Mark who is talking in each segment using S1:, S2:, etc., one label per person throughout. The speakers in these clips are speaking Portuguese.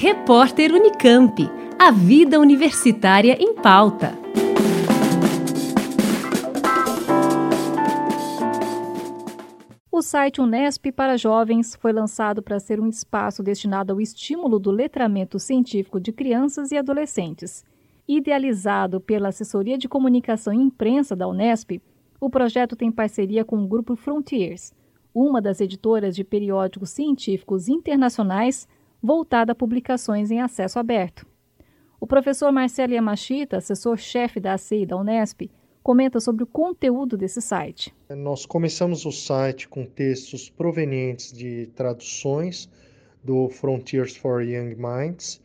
S1: Repórter Unicamp. A vida universitária em pauta.
S2: O site Unesp para Jovens foi lançado para ser um espaço destinado ao estímulo do letramento científico de crianças e adolescentes. Idealizado pela Assessoria de Comunicação e Imprensa da Unesp, o projeto tem parceria com o Grupo Frontiers, uma das editoras de periódicos científicos internacionais voltada a publicações em acesso aberto. O professor Marcelo Yamashita, assessor-chefe da ACI da Unesp, comenta sobre o conteúdo desse site.
S3: Nós começamos o site com textos provenientes de traduções do Frontiers for Young Minds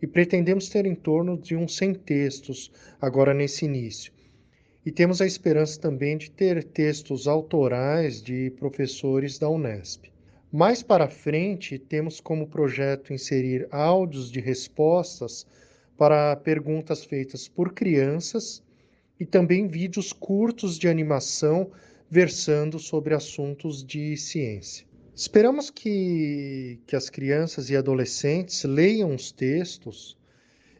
S3: e pretendemos ter em torno de uns 100 textos agora nesse início. E temos a esperança também de ter textos autorais de professores da Unesp. Mais para frente, temos como projeto inserir áudios de respostas para perguntas feitas por crianças e também vídeos curtos de animação versando sobre assuntos de ciência. Esperamos que, que as crianças e adolescentes leiam os textos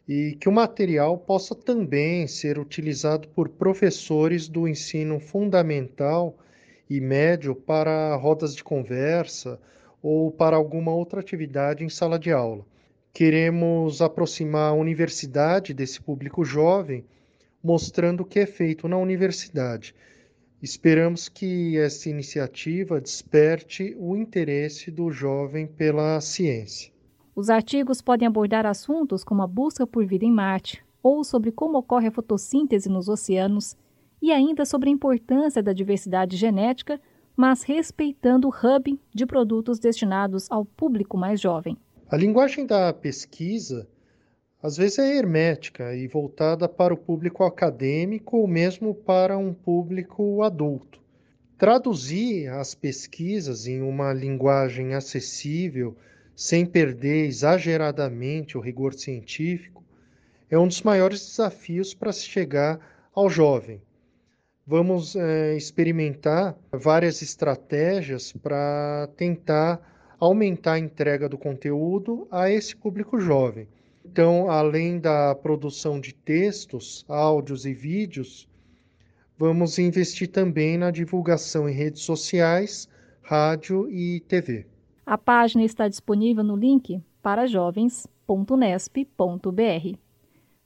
S3: e que o material possa também ser utilizado por professores do ensino fundamental e médio para rodas de conversa ou para alguma outra atividade em sala de aula. Queremos aproximar a universidade desse público jovem, mostrando o que é feito na universidade. Esperamos que essa iniciativa desperte o interesse do jovem pela ciência.
S2: Os artigos podem abordar assuntos como a busca por vida em Marte, ou sobre como ocorre a fotossíntese nos oceanos, e ainda sobre a importância da diversidade genética, mas respeitando o hub de produtos destinados ao público mais jovem.
S3: A linguagem da pesquisa às vezes é hermética e voltada para o público acadêmico ou mesmo para um público adulto. Traduzir as pesquisas em uma linguagem acessível, sem perder exageradamente o rigor científico, é um dos maiores desafios para se chegar ao jovem vamos é, experimentar várias estratégias para tentar aumentar a entrega do conteúdo a esse público jovem. Então, além da produção de textos, áudios e vídeos, vamos investir também na divulgação em redes sociais, rádio e TV.
S2: A página está disponível no link para jovens.nesp.br.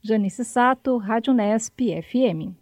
S2: Janice Sato, Rádio Nesp FM.